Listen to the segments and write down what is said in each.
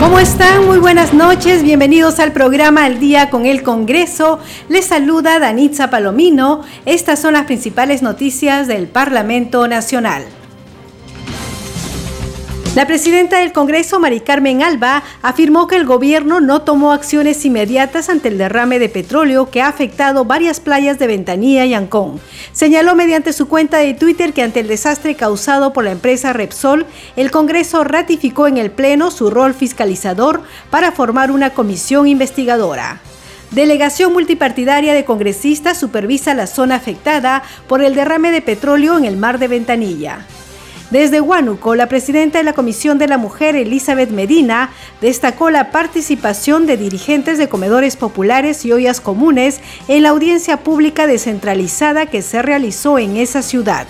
¿Cómo están? Muy buenas noches. Bienvenidos al programa Al Día con el Congreso. Les saluda Danitza Palomino. Estas son las principales noticias del Parlamento Nacional. La presidenta del Congreso, Mari Carmen Alba, afirmó que el gobierno no tomó acciones inmediatas ante el derrame de petróleo que ha afectado varias playas de Ventanilla y Ancón. Señaló mediante su cuenta de Twitter que ante el desastre causado por la empresa Repsol, el Congreso ratificó en el Pleno su rol fiscalizador para formar una comisión investigadora. Delegación multipartidaria de congresistas supervisa la zona afectada por el derrame de petróleo en el mar de Ventanilla. Desde Huánuco, la presidenta de la Comisión de la Mujer, Elizabeth Medina, destacó la participación de dirigentes de comedores populares y ollas comunes en la audiencia pública descentralizada que se realizó en esa ciudad.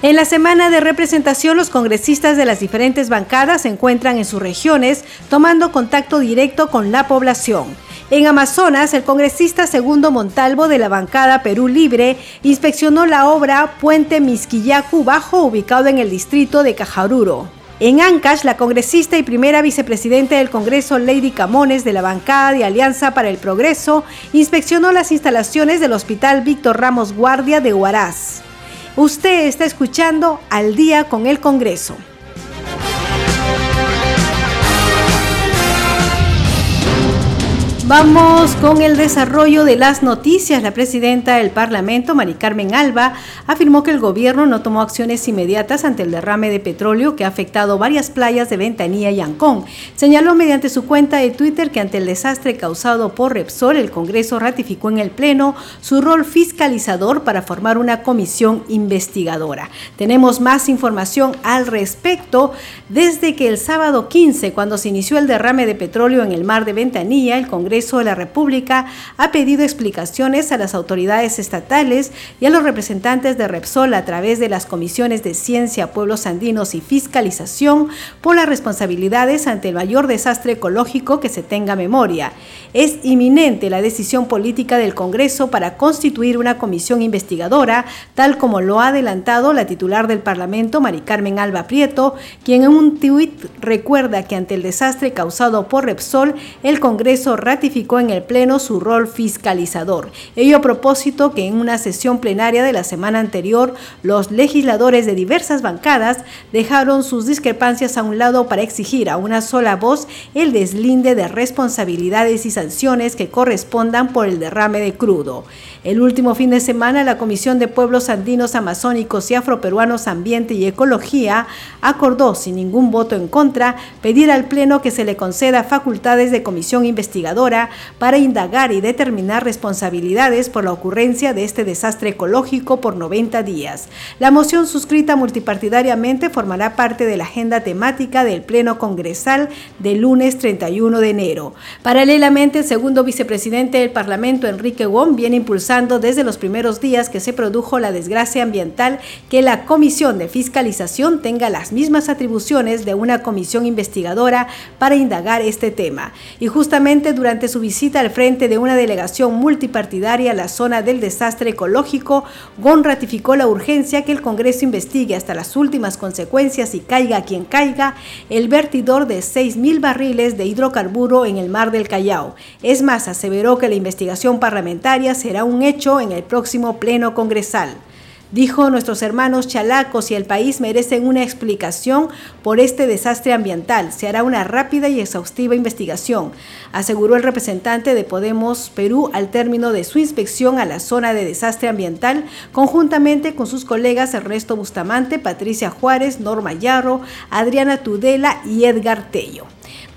En la semana de representación, los congresistas de las diferentes bancadas se encuentran en sus regiones tomando contacto directo con la población. En Amazonas, el congresista Segundo Montalvo de la bancada Perú Libre inspeccionó la obra Puente Misquillacu Bajo, ubicado en el distrito de Cajaruro. En Ancash, la congresista y primera vicepresidenta del Congreso, Lady Camones, de la bancada de Alianza para el Progreso, inspeccionó las instalaciones del Hospital Víctor Ramos Guardia de Huaraz. Usted está escuchando Al día con el Congreso. Vamos con el desarrollo de las noticias. La presidenta del Parlamento, Mari Carmen Alba, afirmó que el gobierno no tomó acciones inmediatas ante el derrame de petróleo que ha afectado varias playas de Ventanilla y Ancón. Señaló mediante su cuenta de Twitter que ante el desastre causado por Repsol, el Congreso ratificó en el Pleno su rol fiscalizador para formar una comisión investigadora. Tenemos más información al respecto desde que el sábado 15, cuando se inició el derrame de petróleo en el mar de Ventanilla, el Congreso de la República ha pedido explicaciones a las autoridades estatales y a los representantes de Repsol a través de las comisiones de Ciencia, Pueblos Andinos y Fiscalización por las responsabilidades ante el mayor desastre ecológico que se tenga memoria. Es inminente la decisión política del Congreso para constituir una comisión investigadora, tal como lo ha adelantado la titular del Parlamento, Mari Carmen Alba Prieto, quien en un tuit recuerda que ante el desastre causado por Repsol, el Congreso ratificó en el Pleno su rol fiscalizador. Ello a propósito que en una sesión plenaria de la semana anterior, los legisladores de diversas bancadas dejaron sus discrepancias a un lado para exigir a una sola voz el deslinde de responsabilidades y sanciones que correspondan por el derrame de crudo. El último fin de semana, la Comisión de Pueblos Andinos, Amazónicos y Afroperuanos Ambiente y Ecología acordó, sin ningún voto en contra, pedir al Pleno que se le conceda facultades de comisión investigadora para indagar y determinar responsabilidades por la ocurrencia de este desastre ecológico por 90 días. La moción suscrita multipartidariamente formará parte de la agenda temática del Pleno Congresal del lunes 31 de enero. Paralelamente, el segundo vicepresidente del Parlamento, Enrique Wong, viene impulsando desde los primeros días que se produjo la desgracia ambiental que la Comisión de Fiscalización tenga las mismas atribuciones de una comisión investigadora para indagar este tema. Y justamente durante su visita al frente de una delegación multipartidaria a la zona del desastre ecológico, GON ratificó la urgencia que el Congreso investigue hasta las últimas consecuencias y caiga quien caiga el vertidor de 6.000 barriles de hidrocarburo en el mar del Callao. Es más, aseveró que la investigación parlamentaria será un hecho en el próximo Pleno Congresal. Dijo, nuestros hermanos chalacos y el país merecen una explicación por este desastre ambiental. Se hará una rápida y exhaustiva investigación, aseguró el representante de Podemos Perú al término de su inspección a la zona de desastre ambiental, conjuntamente con sus colegas Ernesto Bustamante, Patricia Juárez, Norma Yarro, Adriana Tudela y Edgar Tello.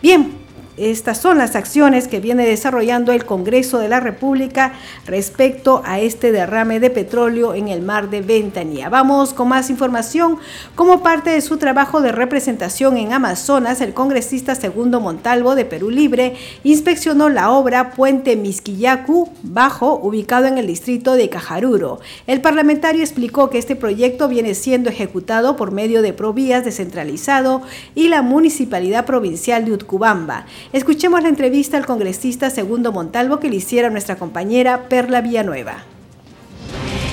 Bien, estas son las acciones que viene desarrollando el Congreso de la República respecto a este derrame de petróleo en el mar de Ventanilla. Vamos con más información. Como parte de su trabajo de representación en Amazonas, el congresista Segundo Montalvo de Perú Libre inspeccionó la obra Puente Misquillacu Bajo, ubicado en el distrito de Cajaruro. El parlamentario explicó que este proyecto viene siendo ejecutado por medio de Provías descentralizado y la Municipalidad Provincial de Utcubamba. Escuchemos la entrevista al congresista Segundo Montalvo que le hiciera nuestra compañera Perla Villanueva.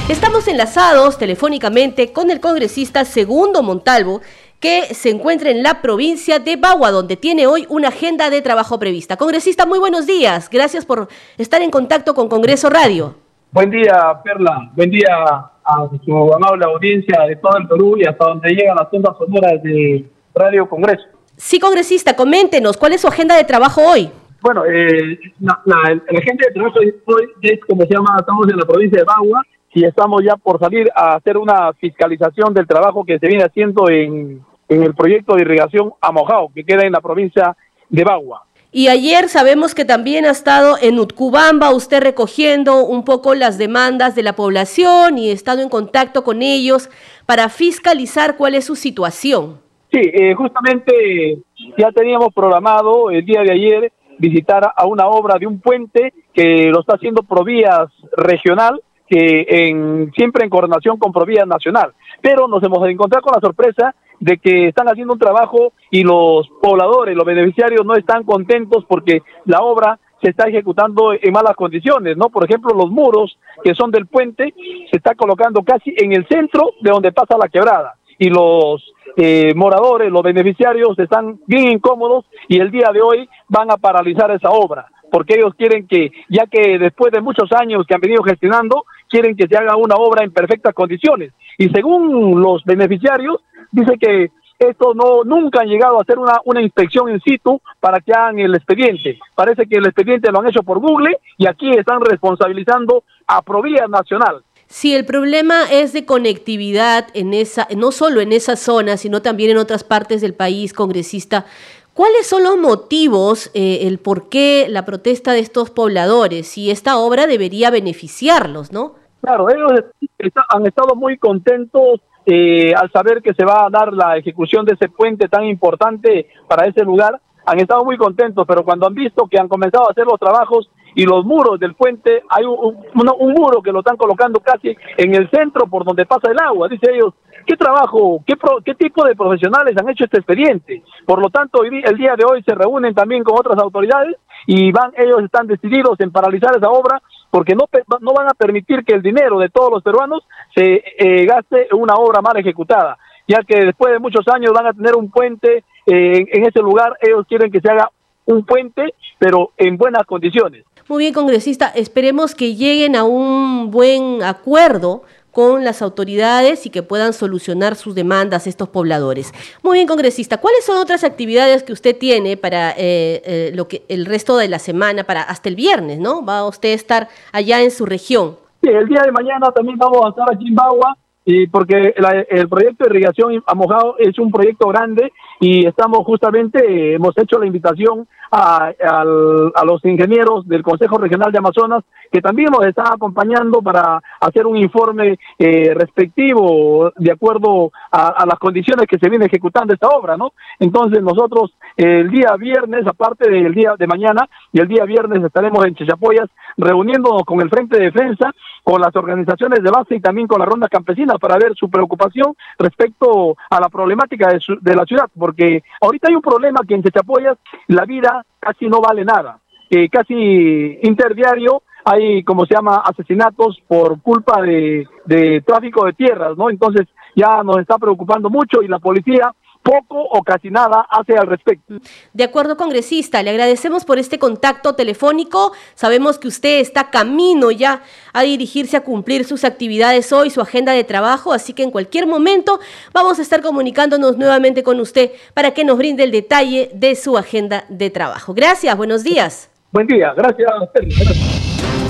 Estamos enlazados telefónicamente con el congresista Segundo Montalvo, que se encuentra en la provincia de Bagua, donde tiene hoy una agenda de trabajo prevista. Congresista, muy buenos días. Gracias por estar en contacto con Congreso Radio. Buen día, Perla. Buen día a su amable audiencia de todo el Perú y hasta donde llegan las ondas sonoras de Radio Congreso. Sí, congresista, coméntenos, ¿cuál es su agenda de trabajo hoy? Bueno, eh, la, agenda de trabajo hoy es, como se llama, estamos en la provincia de Bagua y estamos ya por salir a hacer una fiscalización del trabajo que se viene haciendo en, en el proyecto de irrigación Amojao, que queda en la provincia de Bagua. Y ayer sabemos que también ha estado en Utcubamba usted recogiendo un poco las demandas de la población y ha estado en contacto con ellos para fiscalizar cuál es su situación. Sí, eh, justamente ya teníamos programado el día de ayer visitar a una obra de un puente que lo está haciendo Provías Regional, que en, siempre en coordinación con Provías Nacional. Pero nos hemos encontrado con la sorpresa de que están haciendo un trabajo y los pobladores, los beneficiarios no están contentos porque la obra se está ejecutando en malas condiciones, ¿no? Por ejemplo, los muros que son del puente se está colocando casi en el centro de donde pasa la quebrada y los eh, moradores, los beneficiarios están bien incómodos y el día de hoy van a paralizar esa obra porque ellos quieren que, ya que después de muchos años que han venido gestionando, quieren que se haga una obra en perfectas condiciones. Y según los beneficiarios, dice que estos no nunca han llegado a hacer una, una inspección in situ para que hagan el expediente. Parece que el expediente lo han hecho por Google y aquí están responsabilizando a Provía Nacional. Si el problema es de conectividad en esa, no solo en esa zona, sino también en otras partes del país, congresista, ¿cuáles son los motivos, eh, el por qué la protesta de estos pobladores? Si esta obra debería beneficiarlos, ¿no? Claro, ellos han estado muy contentos eh, al saber que se va a dar la ejecución de ese puente tan importante para ese lugar. Han estado muy contentos, pero cuando han visto que han comenzado a hacer los trabajos y los muros del puente, hay un, un, muro que lo están colocando casi en el centro por donde pasa el agua. Dice ellos, ¿qué trabajo, qué, qué tipo de profesionales han hecho este expediente? Por lo tanto, el día de hoy se reúnen también con otras autoridades y van, ellos están decididos en paralizar esa obra porque no, no van a permitir que el dinero de todos los peruanos se eh, gaste en una obra mal ejecutada, ya que después de muchos años van a tener un puente eh, en ese lugar, ellos quieren que se haga un puente, pero en buenas condiciones. Muy bien, congresista, esperemos que lleguen a un buen acuerdo con las autoridades y que puedan solucionar sus demandas estos pobladores. Muy bien, congresista, ¿cuáles son otras actividades que usted tiene para eh, eh, lo que el resto de la semana, para hasta el viernes, ¿no? Va a usted estar allá en su región. Sí, el día de mañana también vamos a estar aquí en Bagua, y porque el proyecto de irrigación a mojado es un proyecto grande y estamos justamente, hemos hecho la invitación a, a, los ingenieros del Consejo Regional de Amazonas que también nos están acompañando para hacer un informe eh, respectivo de acuerdo a, las condiciones que se viene ejecutando esta obra, ¿no? Entonces nosotros el día viernes, aparte del día de mañana y el día viernes estaremos en Chechapoyas reuniéndonos con el Frente de Defensa, con las organizaciones de base y también con la ronda campesina para ver su preocupación respecto a la problemática de, de la ciudad, porque ahorita hay un problema que en Chechapoyas la vida casi no vale nada, que casi interdiario hay, como se llama, asesinatos por culpa de tráfico de tierras, ¿no? Entonces ya nos está preocupando mucho y la policía poco o casi nada hace al respecto. De acuerdo, congresista, le agradecemos por este contacto telefónico. Sabemos que usted está camino ya a dirigirse a cumplir sus actividades hoy, su agenda de trabajo, así que en cualquier momento vamos a estar comunicándonos nuevamente con usted para que nos brinde el detalle de su agenda de trabajo. Gracias, buenos días. Buen día, gracias. gracias.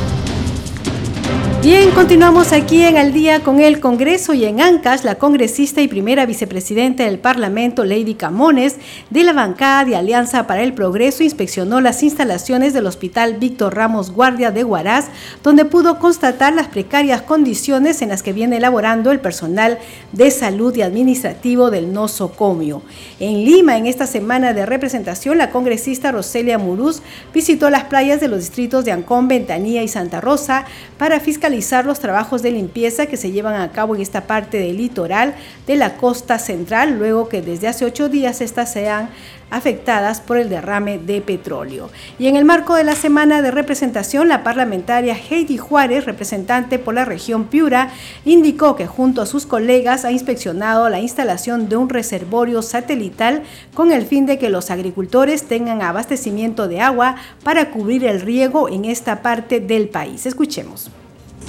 Bien, continuamos aquí en el día con el Congreso y en Ancash, la congresista y primera vicepresidenta del Parlamento, Lady Camones, de la bancada de Alianza para el Progreso, inspeccionó las instalaciones del Hospital Víctor Ramos Guardia de Huaraz, donde pudo constatar las precarias condiciones en las que viene elaborando el personal de salud y administrativo del nosocomio. En Lima, en esta semana de representación, la congresista Roselia Muruz visitó las playas de los distritos de Ancón, Ventanilla y Santa Rosa para fiscalizar los trabajos de limpieza que se llevan a cabo en esta parte del litoral de la costa central, luego que desde hace ocho días estas sean afectadas por el derrame de petróleo. Y en el marco de la semana de representación, la parlamentaria Heidi Juárez, representante por la región Piura, indicó que junto a sus colegas ha inspeccionado la instalación de un reservorio satelital con el fin de que los agricultores tengan abastecimiento de agua para cubrir el riego en esta parte del país. Escuchemos.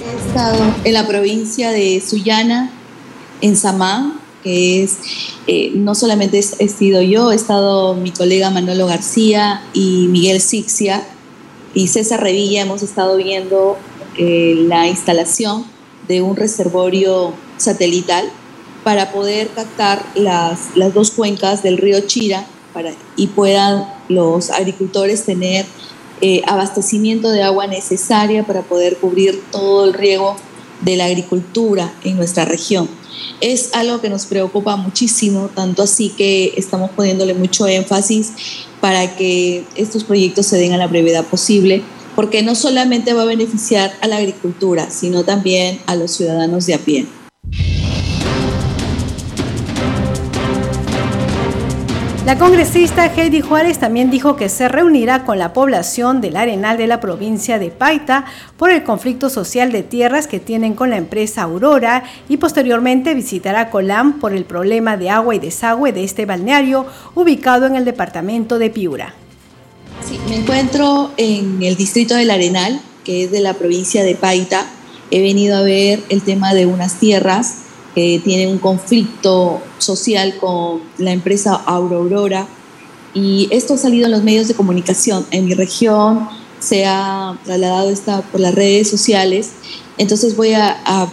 He estado en la provincia de Sullana, en Samán, que es, eh, no solamente he sido yo, he estado mi colega Manolo García y Miguel Sixia y César Revilla, hemos estado viendo eh, la instalación de un reservorio satelital para poder captar las, las dos cuencas del río Chira para, y puedan los agricultores tener eh, abastecimiento de agua necesaria para poder cubrir todo el riego de la agricultura en nuestra región. Es algo que nos preocupa muchísimo, tanto así que estamos poniéndole mucho énfasis para que estos proyectos se den a la brevedad posible, porque no solamente va a beneficiar a la agricultura, sino también a los ciudadanos de a pie. La congresista Heidi Juárez también dijo que se reunirá con la población del Arenal de la provincia de Paita por el conflicto social de tierras que tienen con la empresa Aurora y posteriormente visitará Colam por el problema de agua y desagüe de este balneario ubicado en el departamento de Piura. Sí, me encuentro en el distrito del Arenal, que es de la provincia de Paita. He venido a ver el tema de unas tierras que tiene un conflicto social con la empresa Aurora y esto ha salido en los medios de comunicación. En mi región se ha trasladado esta por las redes sociales, entonces voy a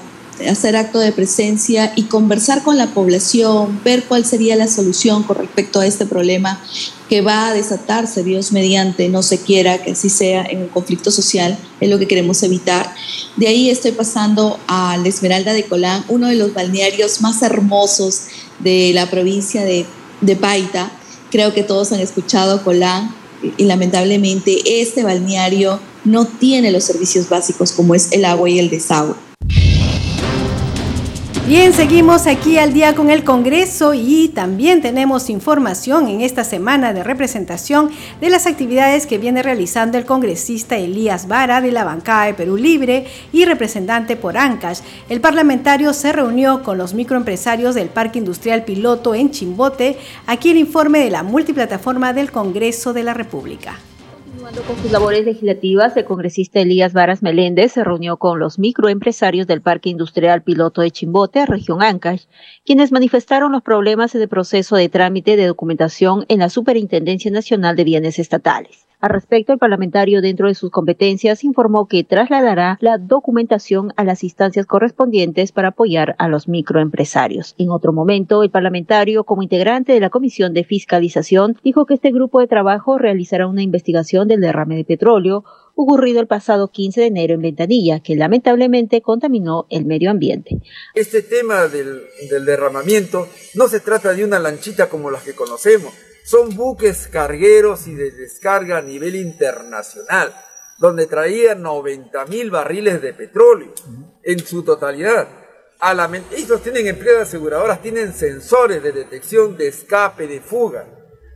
hacer acto de presencia y conversar con la población, ver cuál sería la solución con respecto a este problema que va a desatarse, Dios mediante, no se quiera que así sea en un conflicto social, es lo que queremos evitar. De ahí estoy pasando a la Esmeralda de Colán, uno de los balnearios más hermosos de la provincia de, de Paita. Creo que todos han escuchado Colán y lamentablemente este balneario no tiene los servicios básicos como es el agua y el desagüe. Bien, seguimos aquí al día con el Congreso y también tenemos información en esta semana de representación de las actividades que viene realizando el congresista Elías Vara de la bancada de Perú Libre y representante por ANCASH. El parlamentario se reunió con los microempresarios del Parque Industrial Piloto en Chimbote. Aquí el informe de la multiplataforma del Congreso de la República. Con sus labores legislativas, el congresista Elías Varas Meléndez se reunió con los microempresarios del Parque Industrial Piloto de Chimbote, región Ancash, quienes manifestaron los problemas en el proceso de trámite de documentación en la Superintendencia Nacional de Bienes Estatales. Al respecto, el parlamentario, dentro de sus competencias, informó que trasladará la documentación a las instancias correspondientes para apoyar a los microempresarios. En otro momento, el parlamentario, como integrante de la Comisión de Fiscalización, dijo que este grupo de trabajo realizará una investigación del derrame de petróleo ocurrido el pasado 15 de enero en Ventanilla, que lamentablemente contaminó el medio ambiente. Este tema del, del derramamiento no se trata de una lanchita como las que conocemos, son buques cargueros y de descarga a nivel internacional, donde traían 90 mil barriles de petróleo en su totalidad. A la, ellos tienen empresas aseguradoras, tienen sensores de detección de escape, de fuga.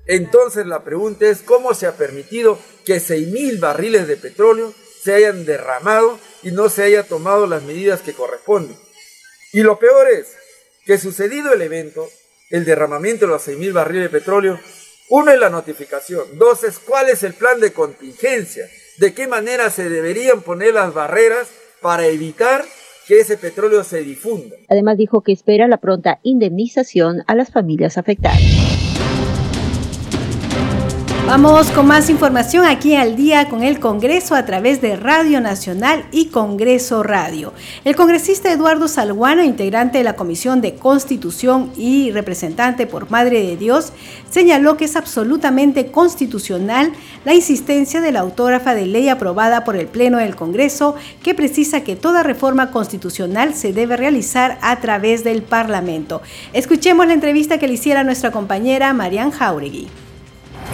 Entonces la pregunta es cómo se ha permitido que 6 mil barriles de petróleo se hayan derramado y no se haya tomado las medidas que corresponden. Y lo peor es que sucedido el evento, el derramamiento de los 6.000 barriles de petróleo. Uno es la notificación. Dos es cuál es el plan de contingencia. De qué manera se deberían poner las barreras para evitar que ese petróleo se difunda. Además dijo que espera la pronta indemnización a las familias afectadas. Vamos con más información aquí al día con el Congreso a través de Radio Nacional y Congreso Radio. El congresista Eduardo Salguano, integrante de la Comisión de Constitución y representante por Madre de Dios, señaló que es absolutamente constitucional la insistencia de la autógrafa de ley aprobada por el Pleno del Congreso que precisa que toda reforma constitucional se debe realizar a través del Parlamento. Escuchemos la entrevista que le hiciera nuestra compañera Marian Jauregui.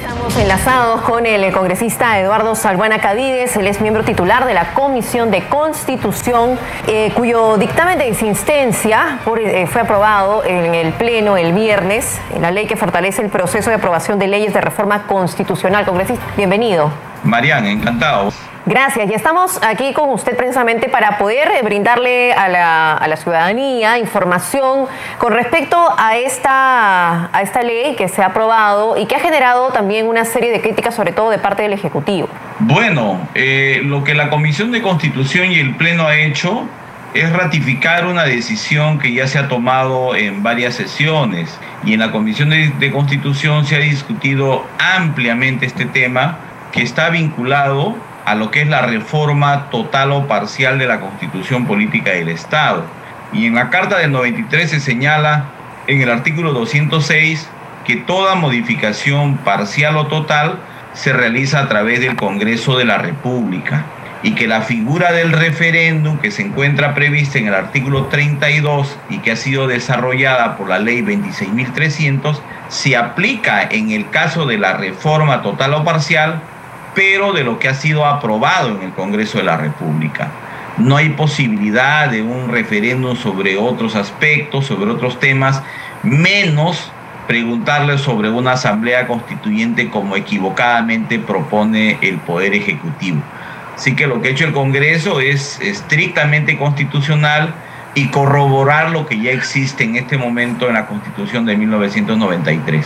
Estamos enlazados con el congresista Eduardo Salguana Cadides, él es miembro titular de la Comisión de Constitución, eh, cuyo dictamen de insistencia eh, fue aprobado en el Pleno el viernes, en la ley que fortalece el proceso de aprobación de leyes de reforma constitucional. Congresista, bienvenido. Marian, encantado. Gracias. Y estamos aquí con usted precisamente para poder eh, brindarle a la, ciudadanía información con respecto a esta, a esta ley que se ha aprobado y que ha generado también una serie de críticas, sobre todo de parte del Ejecutivo. Bueno, eh, lo que la Comisión de Constitución y el Pleno ha hecho es ratificar una decisión que ya se ha tomado en varias sesiones y en la Comisión de Constitución se ha discutido ampliamente este tema que está vinculado a lo que es la reforma total o parcial de la constitución política del Estado. Y en la Carta del 93 se señala en el artículo 206 que toda modificación parcial o total se realiza a través del Congreso de la República y que la figura del referéndum que se encuentra prevista en el artículo 32 y que ha sido desarrollada por la ley 26.300 se aplica en el caso de la reforma total o parcial pero de lo que ha sido aprobado en el Congreso de la República. No hay posibilidad de un referéndum sobre otros aspectos, sobre otros temas, menos preguntarle sobre una asamblea constituyente como equivocadamente propone el Poder Ejecutivo. Así que lo que ha hecho el Congreso es estrictamente constitucional y corroborar lo que ya existe en este momento en la Constitución de 1993.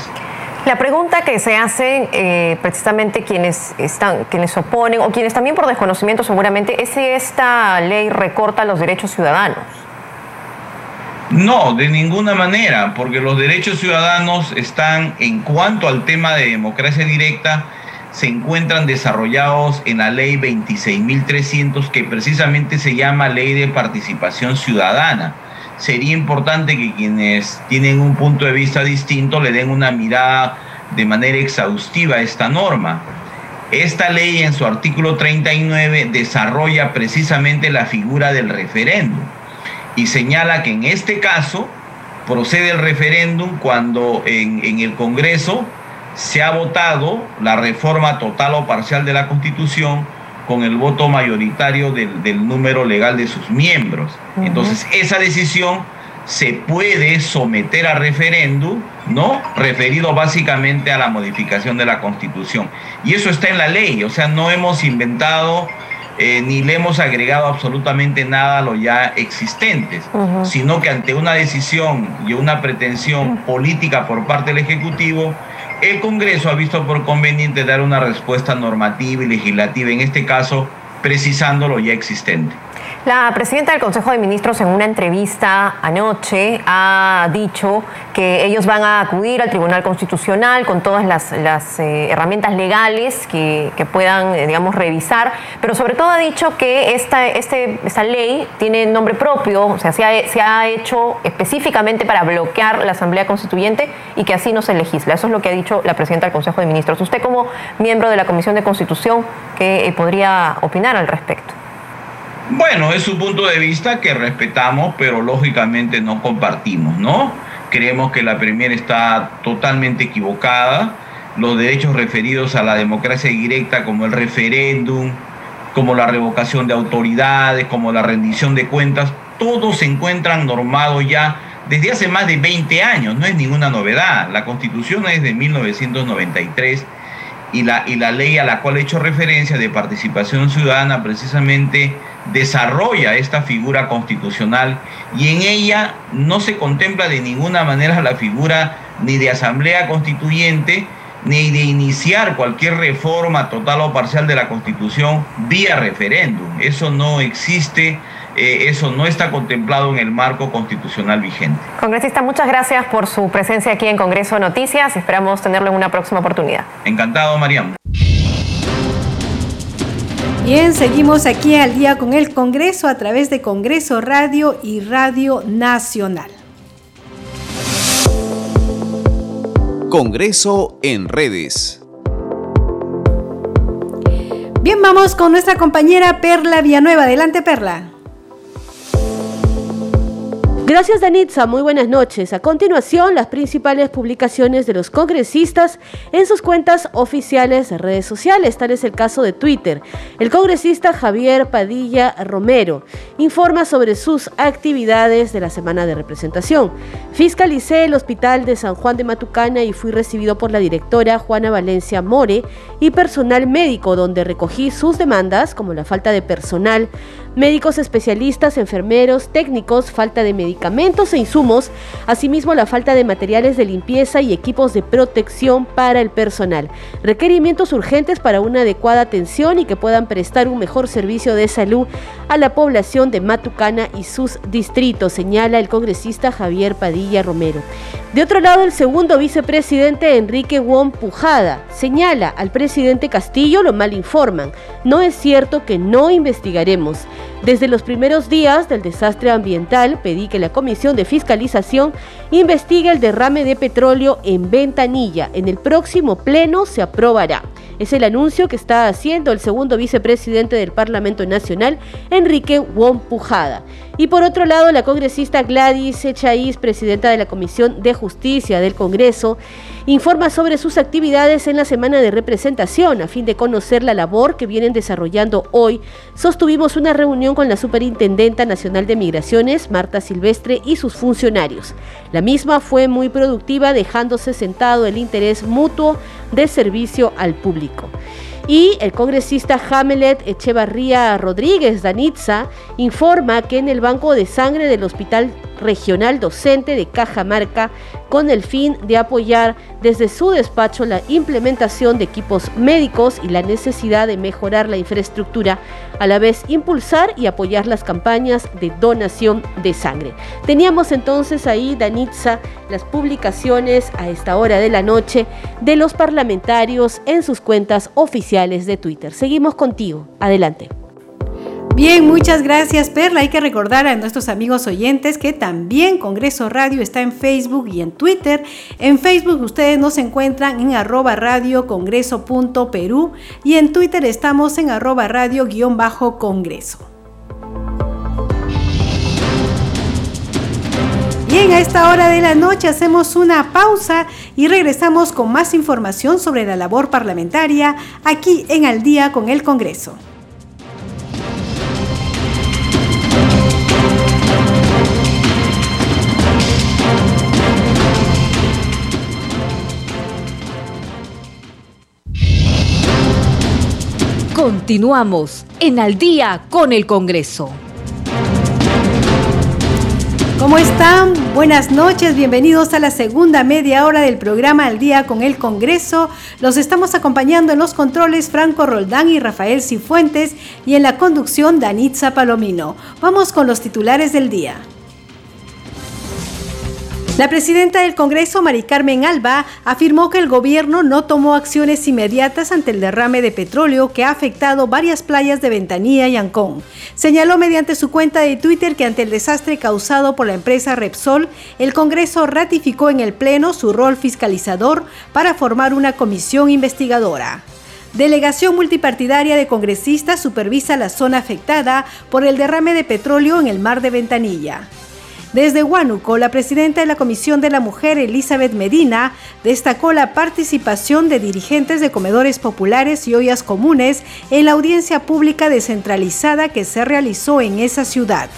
La pregunta que se hacen eh, precisamente quienes están, quienes oponen o quienes también por desconocimiento seguramente es si esta ley recorta los derechos ciudadanos. No, de ninguna manera, porque los derechos ciudadanos están, en cuanto al tema de democracia directa, se encuentran desarrollados en la ley 26.300, que precisamente se llama Ley de Participación Ciudadana sería importante que quienes tienen un punto de vista distinto le den una mirada de manera exhaustiva a esta norma. Esta ley en su artículo 39 desarrolla precisamente la figura del referéndum y señala que en este caso procede el referéndum cuando en, en, el Congreso se ha votado la reforma total o parcial de la Constitución con el voto mayoritario del, número legal de sus miembros. Entonces, esa decisión se puede someter a referéndum, ¿no? Referido básicamente a la modificación de la Constitución. Y eso está en la ley, o sea, no hemos inventado eh, ni le hemos agregado absolutamente nada a lo ya existentes, sino que ante una decisión y una pretensión política por parte del Ejecutivo, el Congreso ha visto por conveniente dar una respuesta normativa y legislativa, en este caso precisando lo ya existente. La presidenta del Consejo de Ministros en una entrevista anoche ha dicho que ellos van a acudir al Tribunal Constitucional con todas las, eh, herramientas legales que, puedan, eh, digamos, revisar, pero sobre todo ha dicho que esta, este, esta ley tiene nombre propio, o sea, se ha, se ha hecho específicamente para bloquear la Asamblea Constituyente y que así no se legisla. Eso es lo que ha dicho la presidenta del Consejo de Ministros. Usted como miembro de la Comisión de Constitución, ¿qué eh, podría opinar al respecto? Bueno, es su punto de vista que respetamos, pero lógicamente no compartimos, ¿no? Creemos que la Premier está totalmente equivocada. Los derechos referidos a la democracia directa, como el referéndum, como la revocación de autoridades, como la rendición de cuentas, todos se encuentran normados ya desde hace más de 20 años, no es ninguna novedad. La constitución es de 1993 y la, y la ley a la cual he hecho referencia de participación ciudadana precisamente desarrolla esta figura constitucional y en ella no se contempla de ninguna manera la figura ni de asamblea constituyente ni de iniciar cualquier reforma total o parcial de la constitución vía referéndum. Eso no existe eh, eso no está contemplado en el marco constitucional vigente. Congresista, muchas gracias por su presencia aquí en Congreso Noticias. Esperamos tenerlo en una próxima oportunidad. Encantado, Mariam. Bien, seguimos aquí al día con el Congreso a través de Congreso Radio y Radio Nacional. Congreso en redes. Bien, vamos con nuestra compañera Perla Villanueva. Adelante, Perla. Gracias, Danitza. Muy buenas noches. A continuación, las principales publicaciones de los congresistas en sus cuentas oficiales de redes sociales. Tal es el caso de Twitter. El congresista Javier Padilla Romero informa sobre sus actividades de la semana de representación. Fiscalicé el hospital de San Juan de Matucana y fui recibido por la directora Juana Valencia More y personal médico, donde recogí sus demandas, como la falta de personal, médicos especialistas, enfermeros, técnicos, falta de medicamentos e insumos, asimismo la falta de materiales de limpieza y equipos de protección para el personal, requerimientos urgentes para una adecuada atención y que puedan prestar un mejor servicio de salud a la población de Matucana y sus distritos, señala el congresista Javier Padilla Romero. De otro lado, el segundo vicepresidente Enrique Wong Pujada señala al presidente Castillo lo mal informan. No es cierto que no investigaremos. Desde los primeros días del desastre ambiental pedí que la Comisión de Fiscalización investigue el derrame de petróleo en Ventanilla. En el próximo pleno se aprobará. Es el anuncio que está haciendo el segundo vicepresidente del Parlamento Nacional, Enrique Wong Pujada. Y por otro lado, la congresista Gladys Echaíz, presidenta de la Comisión de Justicia del Congreso, informa sobre sus actividades en la semana de representación a fin de conocer la labor que vienen desarrollando hoy. Sostuvimos una reunión con la Superintendenta Nacional de Migraciones, Marta Silvestre, y sus funcionarios. La misma fue muy productiva, dejándose sentado el interés mutuo de servicio al público. Y el congresista Hamelet Echevarría Rodríguez Danitza informa que en el banco de sangre del Hospital Regional Docente de Cajamarca, con el fin de apoyar desde su despacho la implementación de equipos médicos y la necesidad de mejorar la infraestructura, a la vez impulsar y apoyar las campañas de donación de sangre. Teníamos entonces ahí, Danitza, las publicaciones a esta hora de la noche de los parlamentarios en sus cuentas oficiales de Twitter. Seguimos contigo. Adelante. Bien, muchas gracias Perla. Hay que recordar a nuestros amigos oyentes que también Congreso Radio está en Facebook y en Twitter. En Facebook ustedes nos encuentran en arroba radio y en Twitter estamos en arroba radio guion bajo congreso. Bien, a esta hora de la noche hacemos una pausa y regresamos con más información sobre la labor parlamentaria aquí en Al día con el Congreso. Continuamos en Al día con el Congreso. ¿Cómo están? Buenas noches, bienvenidos a la segunda media hora del programa Al día con el Congreso. Los estamos acompañando en los controles Franco Roldán y Rafael Cifuentes y en la conducción Danitza Palomino. Vamos con los titulares del día. La presidenta del Congreso, Mari Carmen Alba, afirmó que el gobierno no tomó acciones inmediatas ante el derrame de petróleo que ha afectado varias playas de Ventanilla y Ancón. Señaló mediante su cuenta de Twitter que ante el desastre causado por la empresa Repsol, el Congreso ratificó en el Pleno su rol fiscalizador para formar una comisión investigadora. Delegación multipartidaria de congresistas supervisa la zona afectada por el derrame de petróleo en el mar de Ventanilla. Desde Huánuco, la presidenta de la Comisión de la Mujer, Elizabeth Medina, destacó la participación de dirigentes de comedores populares y ollas comunes en la audiencia pública descentralizada que se realizó en esa ciudad.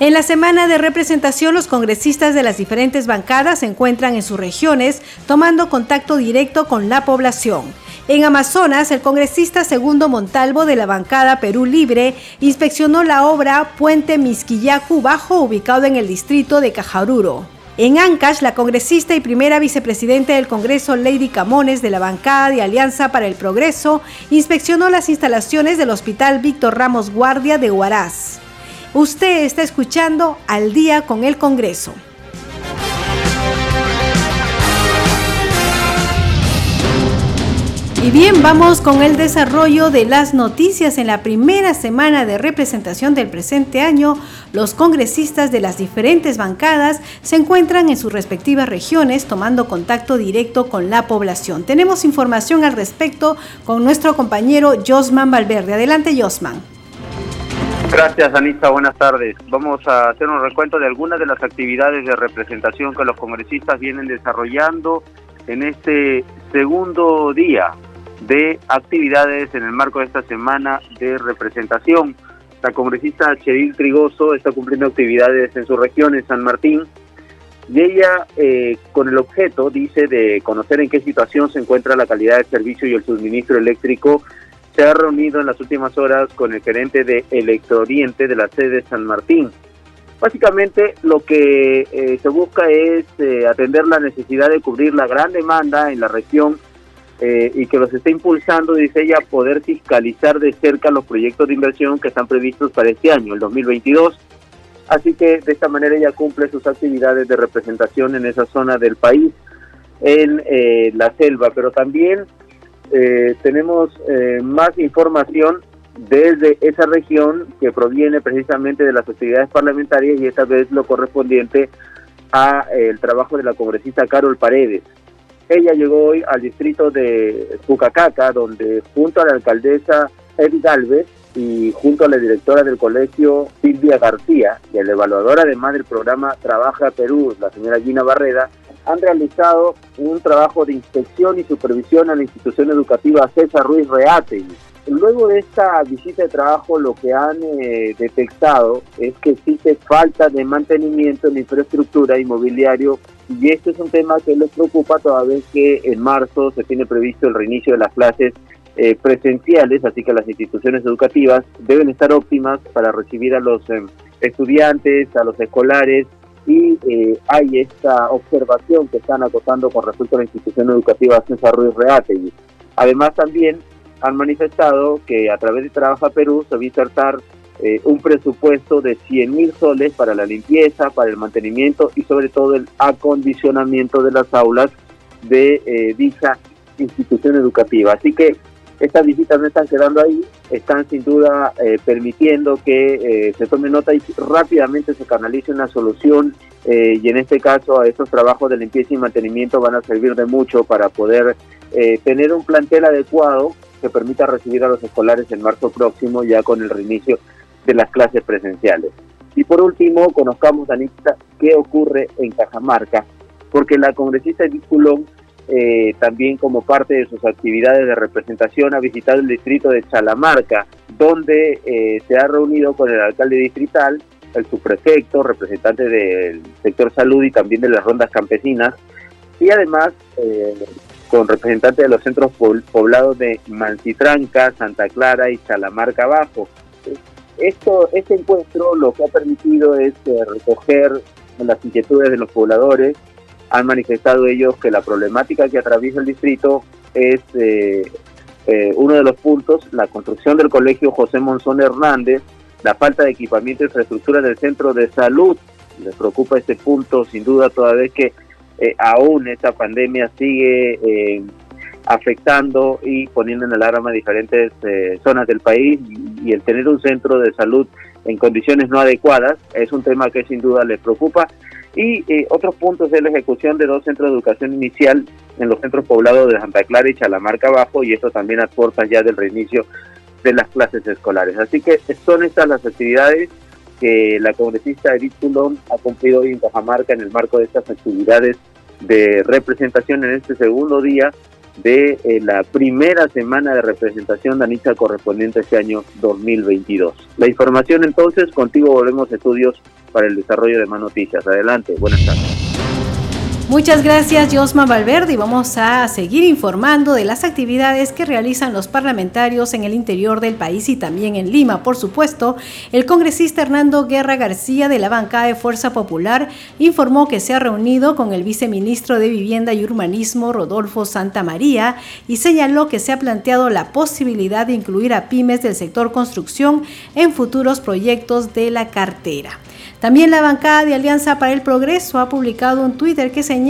En la semana de representación, los congresistas de las diferentes bancadas se encuentran en sus regiones tomando contacto directo con la población. En Amazonas, el congresista Segundo Montalvo de la bancada Perú Libre inspeccionó la obra Puente Misquillacu Bajo, ubicado en el distrito de Cajaruro. En Ancash, la congresista y primera vicepresidenta del Congreso, Lady Camones, de la bancada de Alianza para el Progreso, inspeccionó las instalaciones del Hospital Víctor Ramos Guardia de Huaraz. Usted está escuchando al día con el Congreso. Y bien, vamos con el desarrollo de las noticias. En la primera semana de representación del presente año, los congresistas de las diferentes bancadas se encuentran en sus respectivas regiones tomando contacto directo con la población. Tenemos información al respecto con nuestro compañero Josman Valverde. Adelante, Josman. Gracias, Anita. Buenas tardes. Vamos a hacer un recuento de algunas de las actividades de representación que los congresistas vienen desarrollando en este segundo día de actividades en el marco de esta semana de representación. La congresista Cheryl Trigoso está cumpliendo actividades en su región, en San Martín, y ella, eh, con el objeto, dice, de conocer en qué situación se encuentra la calidad del servicio y el suministro eléctrico, se ha reunido en las últimas horas con el gerente de Electrooriente de la sede de San Martín. Básicamente lo que eh, se busca es eh, atender la necesidad de cubrir la gran demanda en la región eh, y que los está impulsando, dice ella, poder fiscalizar de cerca los proyectos de inversión que están previstos para este año, el 2022. Así que de esta manera ella cumple sus actividades de representación en esa zona del país, en eh, la selva. Pero también eh, tenemos más información desde esa región que proviene precisamente de las actividades parlamentarias y esta vez lo correspondiente a el trabajo de la congresista Carol Paredes. Ella llegó hoy al distrito de Pucacaca, donde junto a la alcaldesa Edith Galvez y junto a la directora del colegio Silvia García y el evaluador además del programa Trabaja Perú, la señora Gina Barreda, han realizado un trabajo de inspección y supervisión a la institución educativa César Ruiz Reate. Luego de esta visita de trabajo lo que han eh, detectado es que existe falta de mantenimiento en la infraestructura inmobiliario y este es un tema que les preocupa toda vez que en marzo se tiene previsto el reinicio de las clases eh, presenciales, así que las instituciones educativas deben estar óptimas para recibir a los em, estudiantes, a los escolares y eh, hay esta observación que están acotando con respecto a la institución educativa César Ruiz Reate. Además también han manifestado que a través de Trabaja Perú se va a insertar eh, un presupuesto de 100 mil soles para la limpieza, para el mantenimiento y sobre todo el acondicionamiento de las aulas de eh, dicha institución educativa. Así que estas visitas no están quedando ahí, están sin duda eh, permitiendo que se tome nota y rápidamente se canalice una solución y en este caso a estos trabajos de limpieza y mantenimiento van a servir de mucho para poder tener un plantel adecuado que permita recibir a los escolares en marzo próximo ya con el reinicio de las clases presenciales. Y por último, conozcamos, Anita, qué ocurre en Cajamarca, porque la congresista Edith Culón, eh, también como parte de sus actividades de representación, ha visitado el distrito de Chalamarca, donde eh, se ha reunido con el alcalde distrital, el subprefecto, representante del sector salud y también de las rondas campesinas, y además eh, con representantes de los centros poblados de Mancitranca, Santa Clara y Chalamarca Abajo. Esto, este encuentro lo que ha permitido es eh, recoger las inquietudes de los pobladores. Han manifestado ellos que la problemática que atraviesa el distrito es eh, eh, uno de los puntos, la construcción del colegio José Monzón Hernández, la falta de equipamiento e infraestructura del centro de salud. Les preocupa este punto, sin duda, toda vez que aún esta pandemia sigue afectando y poniendo en alarma diferentes eh, zonas del país y, el tener un centro de salud en condiciones no adecuadas es un tema que sin duda les preocupa. Y eh, otros puntos es la ejecución de dos centros de educación inicial en los centros poblados de Santa Clara y Chalamarca Abajo y esto también a ya del reinicio de las clases escolares. Así que son estas las actividades que la congresista Edith Tulón ha cumplido hoy en Cajamarca en el marco de estas actividades de representación en este segundo día de eh, la primera semana de representación de Anita correspondiente a este año 2022. La información entonces, contigo volvemos a estudios para el desarrollo de más noticias. Adelante, buenas tardes. Muchas gracias, Josma Valverde, y vamos a seguir informando de las actividades que realizan los parlamentarios en el interior del país y también en Lima. Por supuesto, el congresista Hernando Guerra García de la bancada de Fuerza Popular informó que se ha reunido con el viceministro de Vivienda y Urbanismo, Rodolfo Santa María, y señaló que se ha planteado la posibilidad de incluir a pymes del sector construcción en futuros proyectos de la cartera. También la bancada de Alianza para el Progreso ha publicado un Twitter que señala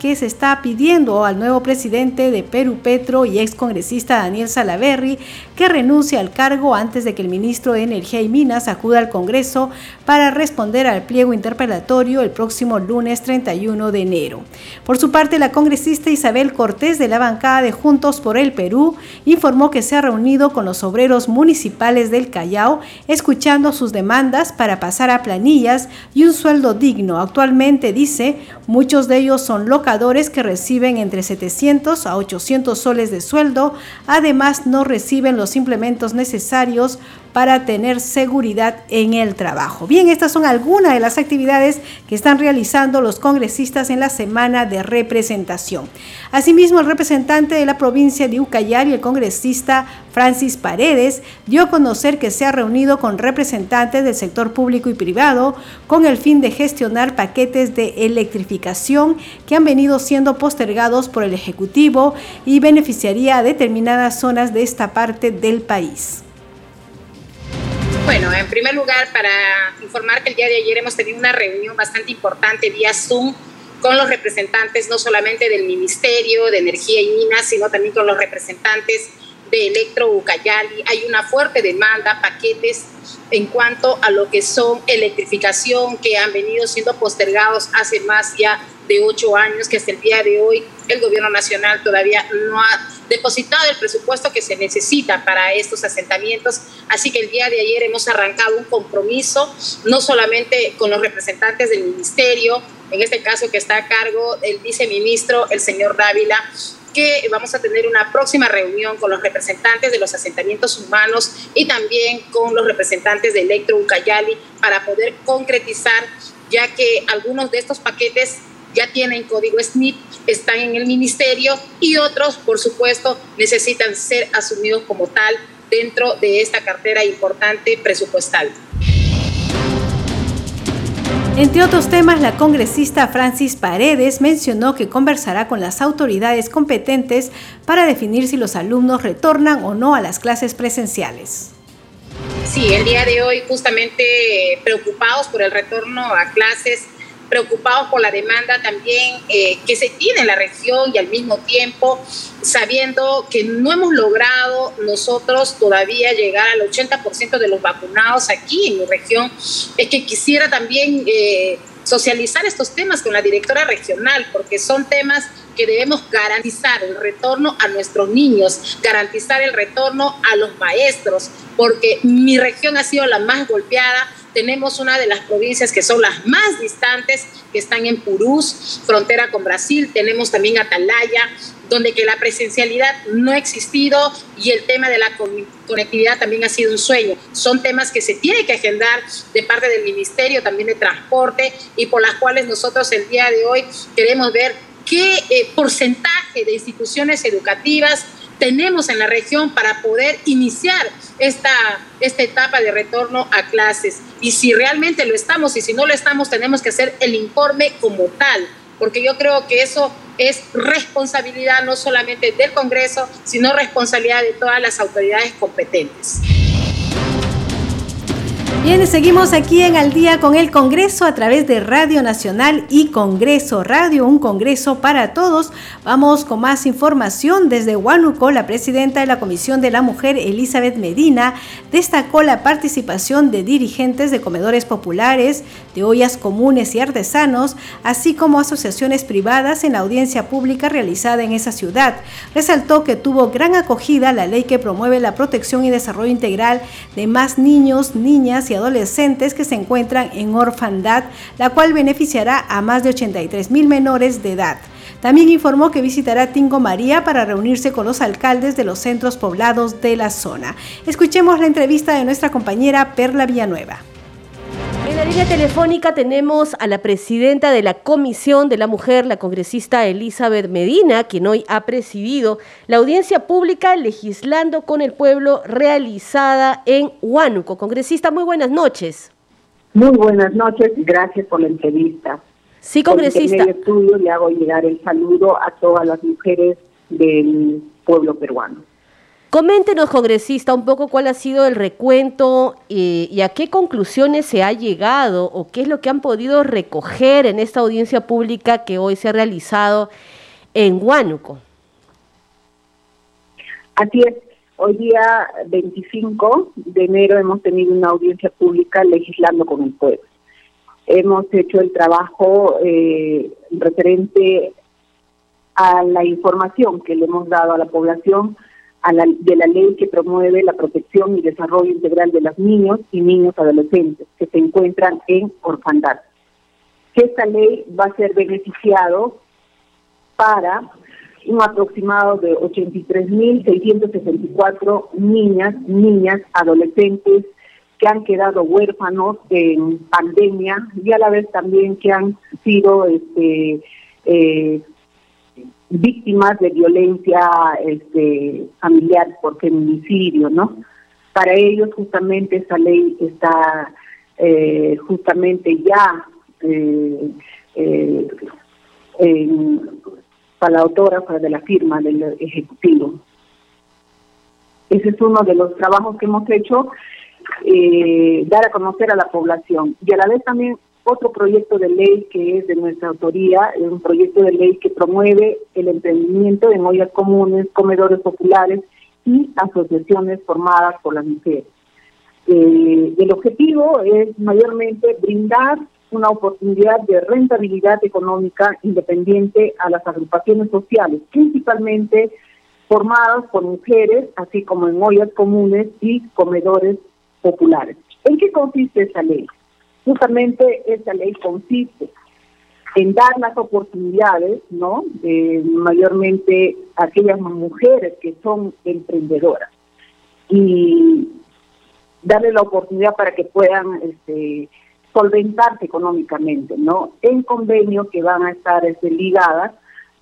que se está pidiendo al nuevo presidente de Perú Petro y ex congresista Daniel Salaverry que renuncie al cargo antes de que el ministro de Energía y Minas acuda al Congreso para responder al pliego interpelatorio el próximo lunes 31 de enero. Por su parte, la congresista Isabel Cortés de la bancada de Juntos por el Perú informó que se ha reunido con los obreros municipales del Callao escuchando sus demandas para pasar a planillas y un sueldo digno. Actualmente, dice, muchos de ellos son locadores que reciben entre 700 a 800 soles de sueldo. Además, no reciben los implementos necesarios para tener seguridad en el trabajo. Bien, estas son algunas de las actividades que están realizando los congresistas en la semana de representación. Asimismo, el representante de la provincia de Ucayali, el congresista Francis Paredes, dio a conocer que se ha reunido con representantes del sector público y privado con el fin de gestionar paquetes de electrificación que han venido siendo postergados por el Ejecutivo y beneficiaría a determinadas zonas de esta parte del país. Bueno, en primer lugar, para informar que el día de ayer hemos tenido una reunión bastante importante vía Zoom con los representantes no solamente del Ministerio de Energía y Minas, sino también con los representantes de Electro Ucayali. Hay una fuerte demanda, paquetes en cuanto a lo que son electrificación que han venido siendo postergados hace más ya de ocho años, que hasta el día de hoy el gobierno nacional todavía no ha depositado el presupuesto que se necesita para estos asentamientos. Así que el día de ayer hemos arrancado un compromiso, no solamente con los representantes del ministerio, en este caso que está a cargo el viceministro, el señor Dávila, que vamos a tener una próxima reunión con los representantes de los asentamientos humanos y también con los representantes de Electro Ucayali para poder concretizar, ya que algunos de estos paquetes ya tienen código SNIP, están en el ministerio y otros, por supuesto, necesitan ser asumidos como tal dentro de esta cartera importante presupuestal. Entre otros temas, la congresista Francis Paredes mencionó que conversará con las autoridades competentes para definir si los alumnos retornan o no a las clases presenciales. Sí, el día de hoy justamente preocupados por el retorno a clases preocupados por la demanda también eh, que se tiene en la región y al mismo tiempo sabiendo que no hemos logrado nosotros todavía llegar al 80% de los vacunados aquí en mi región, es que quisiera también eh, socializar estos temas con la directora regional, porque son temas que debemos garantizar el retorno a nuestros niños, garantizar el retorno a los maestros, porque mi región ha sido la más golpeada tenemos una de las provincias que son las más distantes, que están en Purús, frontera con Brasil, tenemos también Atalaya, donde que la presencialidad no ha existido y el tema de la conectividad también ha sido un sueño. Son temas que se tiene que agendar de parte del Ministerio también de Transporte y por las cuales nosotros el día de hoy queremos ver qué eh, porcentaje de instituciones educativas tenemos en la región para poder iniciar esta, esta etapa de retorno a clases. Y si realmente lo estamos y si no lo estamos, tenemos que hacer el informe como tal, porque yo creo que eso es responsabilidad no solamente del Congreso, sino responsabilidad de todas las autoridades competentes. Bien, seguimos aquí en Al día con el Congreso a través de Radio Nacional y Congreso Radio, un Congreso para todos. Vamos con más información desde Huánuco. La presidenta de la Comisión de la Mujer, Elizabeth Medina, destacó la participación de dirigentes de comedores populares, de ollas comunes y artesanos, así como asociaciones privadas en la audiencia pública realizada en esa ciudad. Resaltó que tuvo gran acogida la ley que promueve la protección y desarrollo integral de más niños, niñas y adolescentes que se encuentran en orfandad, la cual beneficiará a más de 83 mil menores de edad. También informó que visitará Tingo María para reunirse con los alcaldes de los centros poblados de la zona. Escuchemos la entrevista de nuestra compañera Perla Villanueva línea telefónica tenemos a la presidenta de la Comisión de la Mujer, la congresista Elizabeth Medina, quien hoy ha presidido la audiencia pública legislando con el pueblo realizada en Huánuco. Congresista, muy buenas noches. Muy buenas noches, gracias por la entrevista. Sí, congresista. En el estudio le hago llegar el saludo a todas las mujeres del pueblo peruano. Coméntenos, congresista, un poco cuál ha sido el recuento y, a qué conclusiones se ha llegado o qué es lo que han podido recoger en esta audiencia pública que hoy se ha realizado en Huánuco. Así es. Hoy día 25 de enero hemos tenido una audiencia pública legislando con el pueblo. Hemos hecho el trabajo eh, referente a la información que le hemos dado a la población a la, de la ley que promueve la protección y desarrollo integral de los niños y niños adolescentes que se encuentran en orfandad. Esta ley va a ser beneficiado para un aproximado de 83.664 niñas, niñas, adolescentes que han quedado huérfanos en pandemia y a la vez también que han sido este, eh, víctimas de violencia este, familiar por feminicidio, ¿no? Para ellos justamente esa ley está eh, justamente ya eh, eh, para la autógrafa de la firma del Ejecutivo. Ese es uno de los trabajos que hemos hecho, eh, dar a conocer a la población. Y a la vez también otro proyecto de ley que es de nuestra autoría, es un proyecto de ley que promueve el emprendimiento en ollas comunes, comedores populares y asociaciones formadas por las mujeres. Eh, el objetivo es mayormente brindar una oportunidad de rentabilidad económica independiente a las agrupaciones sociales, principalmente formadas por mujeres, así como en ollas comunes y comedores populares. ¿En qué consiste esta ley? Justamente esta ley consiste en dar las oportunidades, ¿no? Mayormente aquellas mujeres que son emprendedoras y darle la oportunidad para que puedan este, solventarse económicamente, ¿no? En convenio que van a estar este, ligadas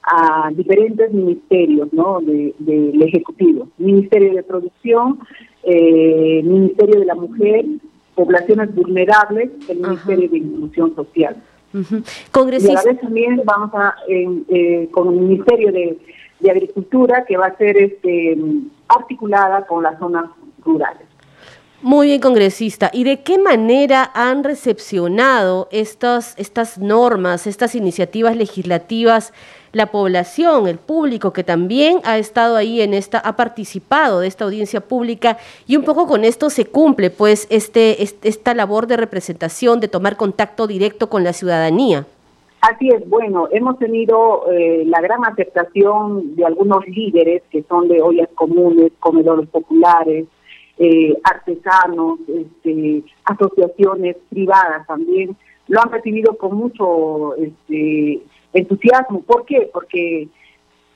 a diferentes ministerios, ¿no? Del de, Ejecutivo, Ministerio de Producción, eh, Ministerio de la Mujer, Poblaciones Vulnerables, el Ministerio de Inclusión Social. Y a la vez también vamos a, eh, con el Ministerio de, de Agricultura, que va a ser este, articulada con las zonas rurales. Muy bien, congresista. ¿Y de qué manera han recepcionado estas, estas normas, estas iniciativas legislativas la población, el público que también ha estado ahí en esta, ha participado de esta audiencia pública y un poco con esto se cumple pues este, esta labor de representación, de tomar contacto directo con la ciudadanía? Así es, bueno, hemos tenido eh, la gran aceptación de algunos líderes que son de ollas comunes, comedores populares, eh, artesanos, este, asociaciones privadas también, lo han recibido con mucho este, entusiasmo. ¿Por qué? Porque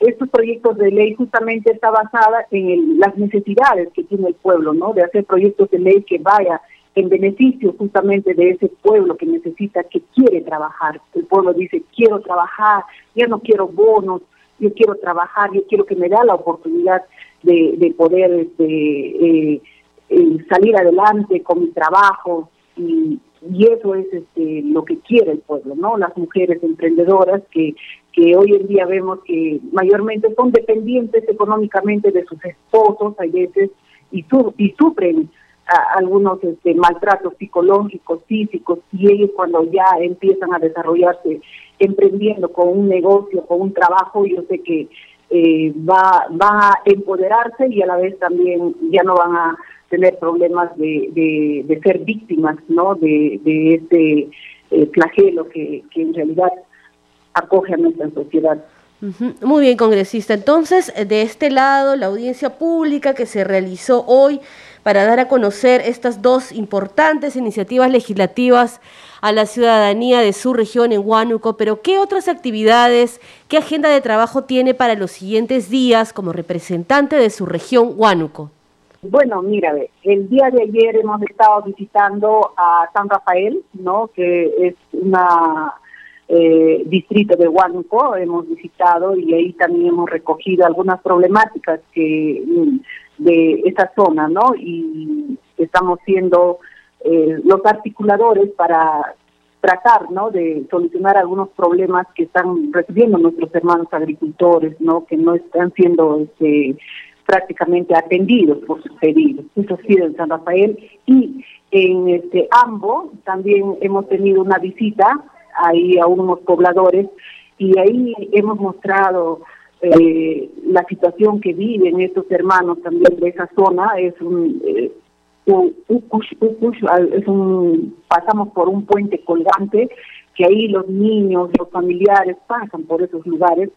estos proyectos de ley justamente está basada en las necesidades que tiene el pueblo, ¿no? De hacer proyectos de ley que vaya en beneficio justamente de ese pueblo que necesita, que quiere trabajar. El pueblo dice, quiero trabajar, ya no quiero bonos, yo quiero trabajar, yo quiero que me da la oportunidad de, poder este, eh, eh, salir adelante con mi trabajo y, eso es este, lo que quiere el pueblo, ¿no? Las mujeres emprendedoras que, que hoy en día vemos que mayormente son dependientes económicamente de sus esposos a veces y, y sufren algunos este, maltratos psicológicos, físicos, y ellos cuando ya empiezan a desarrollarse emprendiendo con un negocio, con un trabajo, yo sé que eh, va, va a empoderarse y a la vez también ya no van a tener problemas de, de, ser víctimas ¿no? de, de este eh, flagelo que, que en realidad acoge a nuestra sociedad. Muy bien, congresista. Entonces, de este lado, la audiencia pública que se realizó hoy para dar a conocer estas dos importantes iniciativas legislativas a la ciudadanía de su región en Huánuco, pero ¿qué otras actividades, qué agenda de trabajo tiene para los siguientes días como representante de su región Huánuco? Bueno, mira, el día de ayer hemos estado visitando a San Rafael, ¿no? Que es una eh, distrito de Huánuco, hemos visitado y ahí también hemos recogido algunas problemáticas que de esa zona, ¿no? Y estamos siendo eh, los articuladores para tratar, ¿no? De solucionar algunos problemas que están recibiendo nuestros hermanos agricultores, ¿no? Que no están siendo este, prácticamente atendidos por sus pedidos. Eso ha sido en San Rafael y en este Ambo también hemos tenido una visita ahí a unos pobladores y ahí hemos mostrado eh, la situación que viven estos hermanos también de esa zona es un, eh, es un pasamos por un puente colgante que ahí los niños los familiares pasan por esos lugares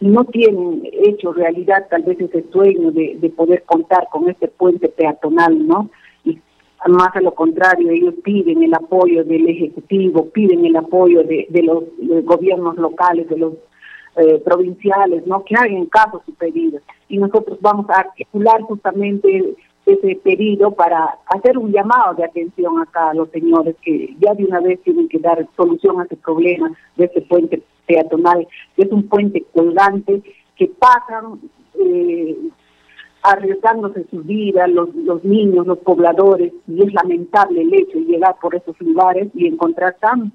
no tienen hecho realidad tal vez ese sueño de, de poder contar con este puente peatonal no más a lo contrario, ellos piden el apoyo del Ejecutivo, piden el apoyo de, los, gobiernos locales, de los eh, provinciales, ¿no? Que hagan caso su. Y nosotros vamos a articular justamente ese pedido para hacer un llamado de atención acá a los señores que ya de una vez tienen que dar solución a ese problema de ese puente peatonal, que es un puente colgante que pasan eh, arriesgándose su vida, los, los niños, los pobladores, y es lamentable el hecho de llegar por esos lugares y encontrar tan,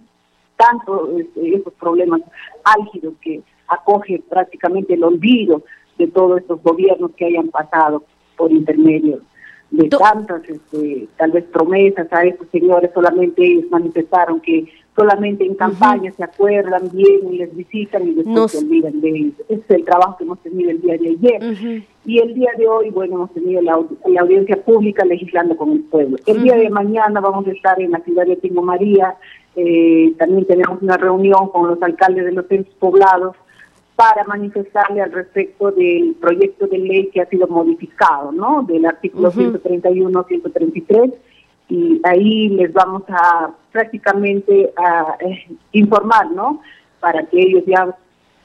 tanto este, esos problemas álgidos que acoge prácticamente el olvido de todos estos gobiernos que hayan pasado por intermedio de tantas, este, tal vez promesas a estos señores, solamente ellos manifestaron que solamente en campaña se acuerdan bien y les visitan y después se olvidan de ellos. Ese es el trabajo que hemos tenido el día de ayer. Y el día de hoy, bueno, hemos tenido la, audiencia pública legislando con el pueblo. El día de mañana vamos a estar en la ciudad de Tingo María, eh, también tenemos una reunión con los alcaldes de los centros poblados para manifestarle al respecto del proyecto de ley que ha sido modificado, ¿no? Del artículo 131, 133 y ahí les vamos a prácticamente a eh, informar, ¿no? Para que ellos ya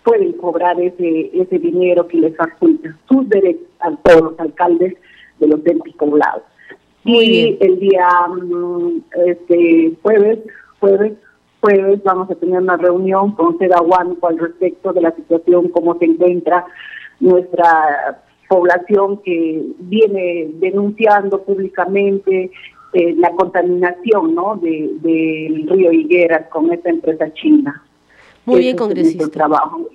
pueden cobrar ese ese dinero que les faculta sus derechos a todos los alcaldes de los entes poblados. y el día mm, este jueves, jueves, jueves vamos a tener una reunión con Sedahuanco al respecto de la situación, cómo se encuentra nuestra población que viene denunciando públicamente eh, la contaminación ¿no? del de, río Higueras con esta empresa china. Muy bien, congresista. Trabajo.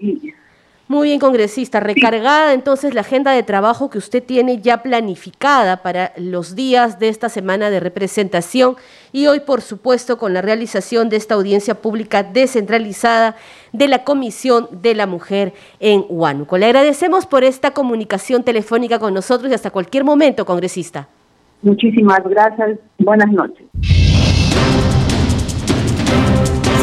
Muy bien, congresista. Recargada entonces la agenda de trabajo que usted tiene ya planificada para los días de esta semana de representación y hoy, por supuesto, con la realización de esta audiencia pública descentralizada de la Comisión de la Mujer en Huánuco. Le agradecemos por esta comunicación telefónica con nosotros y hasta cualquier momento, congresista. Muchísimas gracias. Buenas noches.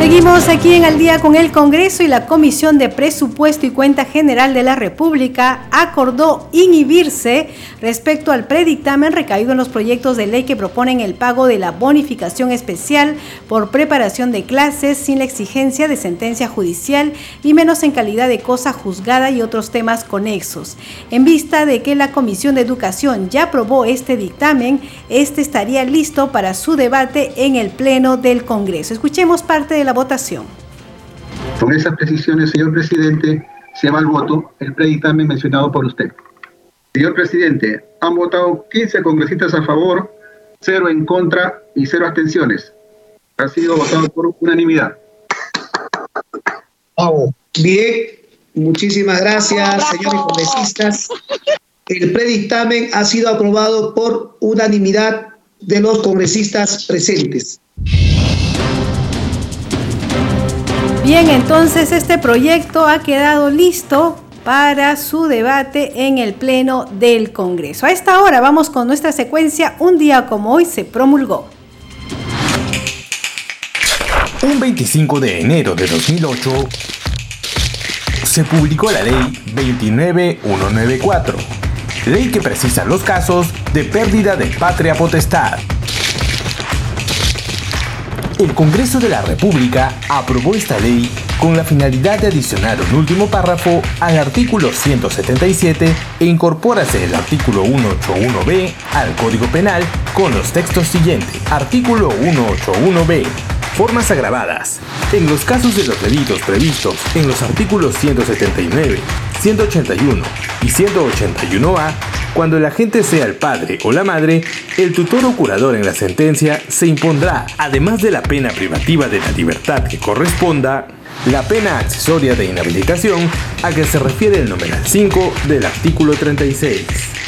Seguimos aquí en Al día con el Congreso y la Comisión de Presupuesto y Cuenta General de la República acordó inhibirse respecto al predictamen recaído en los proyectos de ley que proponen el pago de la bonificación especial por preparación de clases sin la exigencia de sentencia judicial y menos en calidad de cosa juzgada y otros temas conexos. En vista de que la Comisión de Educación ya aprobó este dictamen, este estaría listo para su debate en el Pleno del Congreso. Escuchemos parte de la votación. Con esas precisiones, señor presidente, se va al voto el predictamen mencionado por usted. Señor presidente, han votado 15 congresistas a favor, 0 en contra y 0 abstenciones. Ha sido votado por unanimidad. Bien, muchísimas gracias, señores congresistas. El predictamen ha sido aprobado por unanimidad de los congresistas presentes. Bien, entonces este proyecto ha quedado listo para su debate en el Pleno del Congreso. A esta hora vamos con nuestra secuencia Un día como hoy se promulgó. Un 25 de enero de 2008 se publicó la Ley 29194, ley que precisa los casos de pérdida de patria potestad el Congreso de la República aprobó esta ley con la finalidad de adicionar un último párrafo al artículo 177 e incorpórase el artículo 181b al Código Penal con los textos siguientes. Artículo 181b. Formas agravadas. En los casos de los delitos previstos en los artículos 179, 181 y 181a, cuando el agente sea el padre o la madre, el tutor o curador en la sentencia se impondrá, además de la pena privativa de la libertad que corresponda, la pena accesoria de inhabilitación a que se refiere el numeral 5 del artículo 36.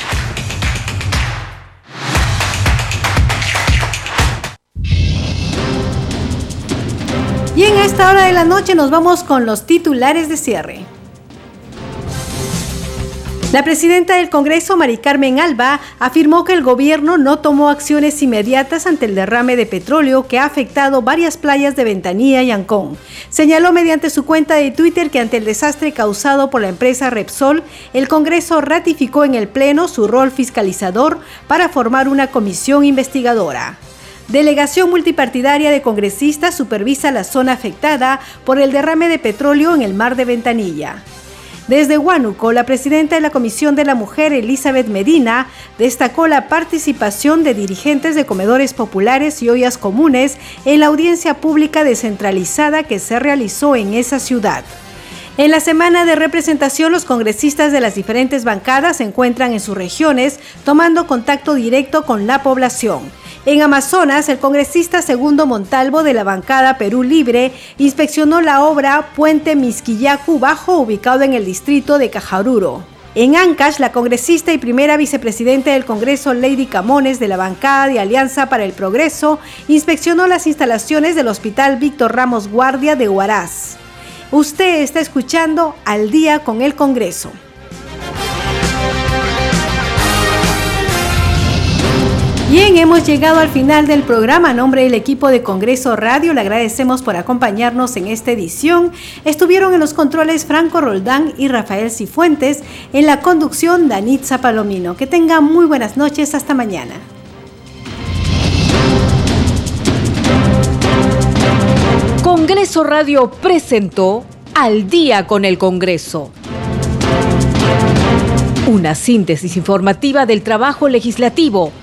Y en esta hora de la noche nos vamos con los titulares de cierre. La presidenta del Congreso, Mari Carmen Alba, afirmó que el gobierno no tomó acciones inmediatas ante el derrame de petróleo que ha afectado varias playas de Ventanilla y Ancón. Señaló mediante su cuenta de Twitter que ante el desastre causado por la empresa Repsol, el Congreso ratificó en el Pleno su rol fiscalizador para formar una comisión investigadora. Delegación multipartidaria de congresistas supervisa la zona afectada por el derrame de petróleo en el mar de Ventanilla. Desde Huánuco, la presidenta de la Comisión de la Mujer, Elizabeth Medina, destacó la participación de dirigentes de comedores populares y ollas comunes en la audiencia pública descentralizada que se realizó en esa ciudad. En la semana de representación, los congresistas de las diferentes bancadas se encuentran en sus regiones tomando contacto directo con la población. En Amazonas, el congresista Segundo Montalvo de la bancada Perú Libre inspeccionó la obra Puente Misquillacu Bajo, ubicado en el distrito de Cajaruro. En Ancash, la congresista y primera vicepresidenta del Congreso, Lady Camones, de la bancada de Alianza para el Progreso, inspeccionó las instalaciones del Hospital Víctor Ramos Guardia de Huaraz. Usted está escuchando Al día con el Congreso. Bien, hemos llegado al final del programa. A nombre del equipo de Congreso Radio, le agradecemos por acompañarnos en esta edición. Estuvieron en los controles Franco Roldán y Rafael Cifuentes, en la conducción Danitza Palomino. Que tengan muy buenas noches, hasta mañana. Congreso Radio presentó Al día con el Congreso. Una síntesis informativa del trabajo legislativo,